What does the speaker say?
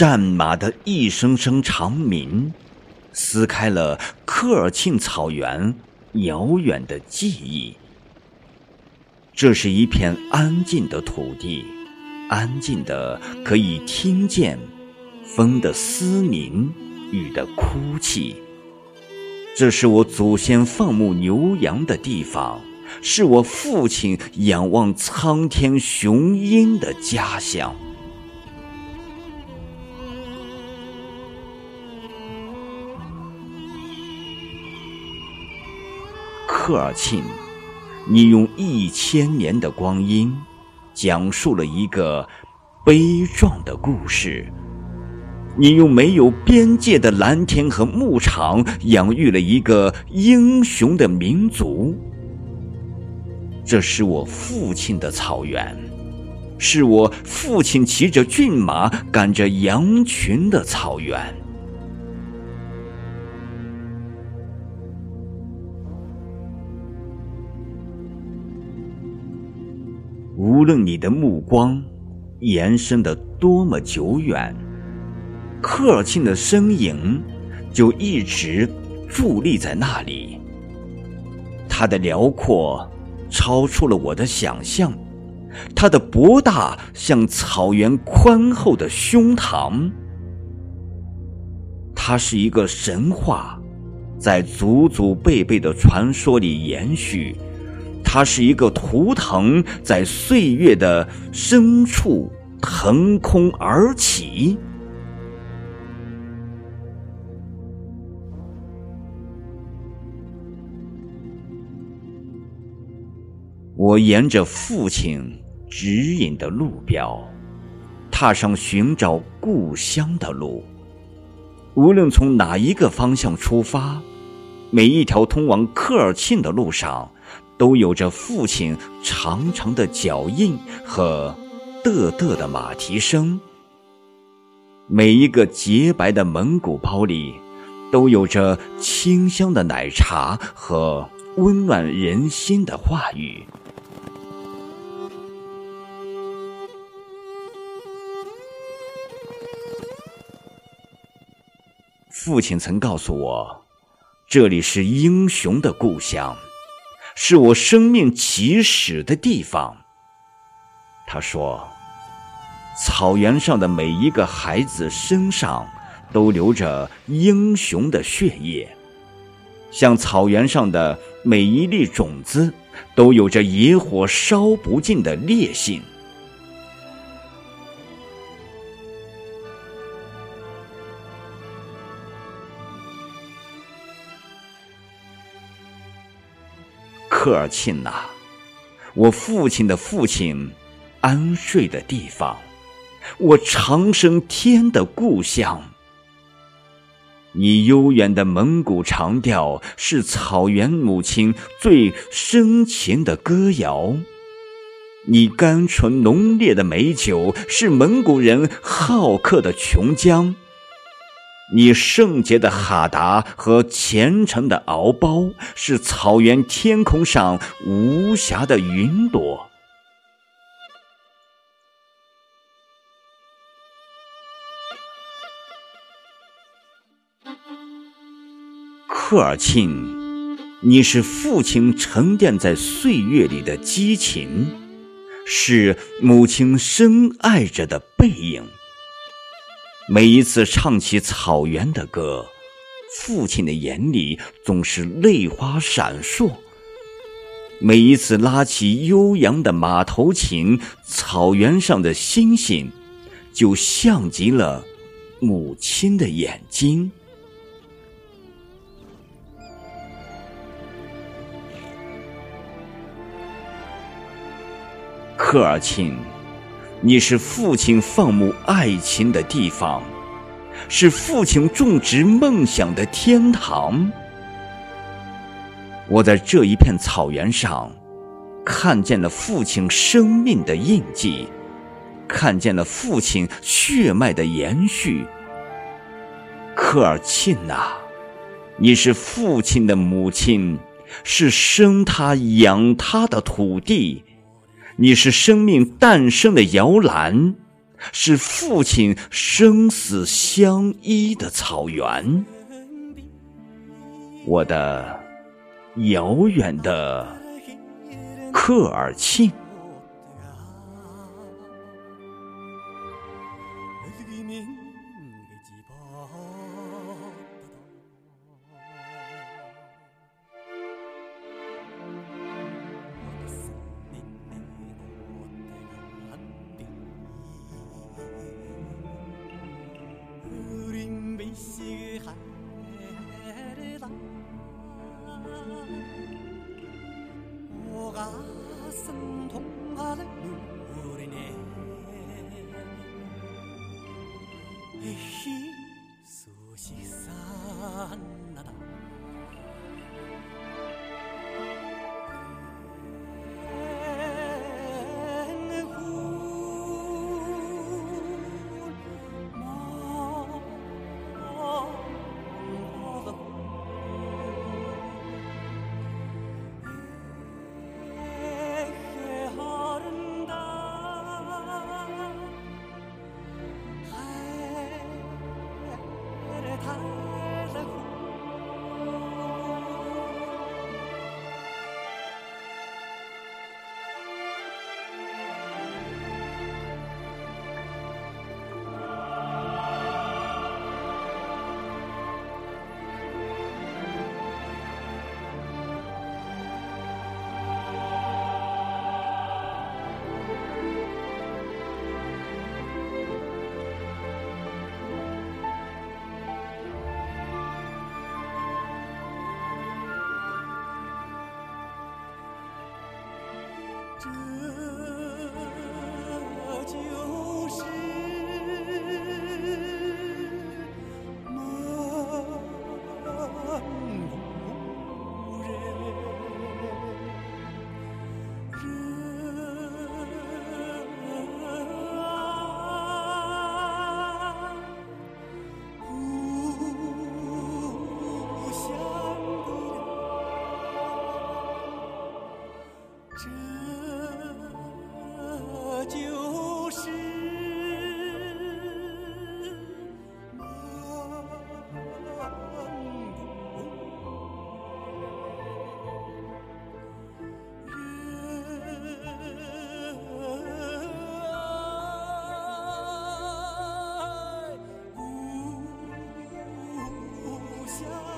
战马的一声声长鸣，撕开了科尔沁草原遥远的记忆。这是一片安静的土地，安静的可以听见风的嘶鸣，雨的哭泣。这是我祖先放牧牛羊的地方，是我父亲仰望苍天雄鹰的家乡。科尔沁，你用一千年的光阴，讲述了一个悲壮的故事。你用没有边界的蓝天和牧场，养育了一个英雄的民族。这是我父亲的草原，是我父亲骑着骏马赶着羊群的草原。无论你的目光延伸的多么久远。科尔沁的身影就一直伫立在那里，它的辽阔超出了我的想象，它的博大像草原宽厚的胸膛。它是一个神话，在祖祖辈辈的传说里延续；它是一个图腾，在岁月的深处腾空而起。我沿着父亲指引的路标，踏上寻找故乡的路。无论从哪一个方向出发，每一条通往科尔沁的路上，都有着父亲长长的脚印和嘚嘚的马蹄声。每一个洁白的蒙古包里，都有着清香的奶茶和温暖人心的话语。父亲曾告诉我，这里是英雄的故乡，是我生命起始的地方。他说，草原上的每一个孩子身上都流着英雄的血液，像草原上的每一粒种子都有着野火烧不尽的烈性。科尔沁呐，我父亲的父亲安睡的地方，我长生天的故乡。你悠远的蒙古长调是草原母亲最深情的歌谣，你甘醇浓烈的美酒是蒙古人好客的琼浆。你圣洁的哈达和虔诚的敖包，是草原天空上无暇的云朵。科尔沁，你是父亲沉淀在岁月里的激情，是母亲深爱着的背影。每一次唱起草原的歌，父亲的眼里总是泪花闪烁。每一次拉起悠扬的马头琴，草原上的星星就像极了母亲的眼睛。科尔沁。你是父亲放牧爱情的地方，是父亲种植梦想的天堂。我在这一片草原上，看见了父亲生命的印记，看见了父亲血脉的延续。科尔沁呐，你是父亲的母亲，是生他养他的土地。你是生命诞生的摇篮，是父亲生死相依的草原。我的遥远的科尔沁。我啊，心痛啊，泪流。这就。Jesus.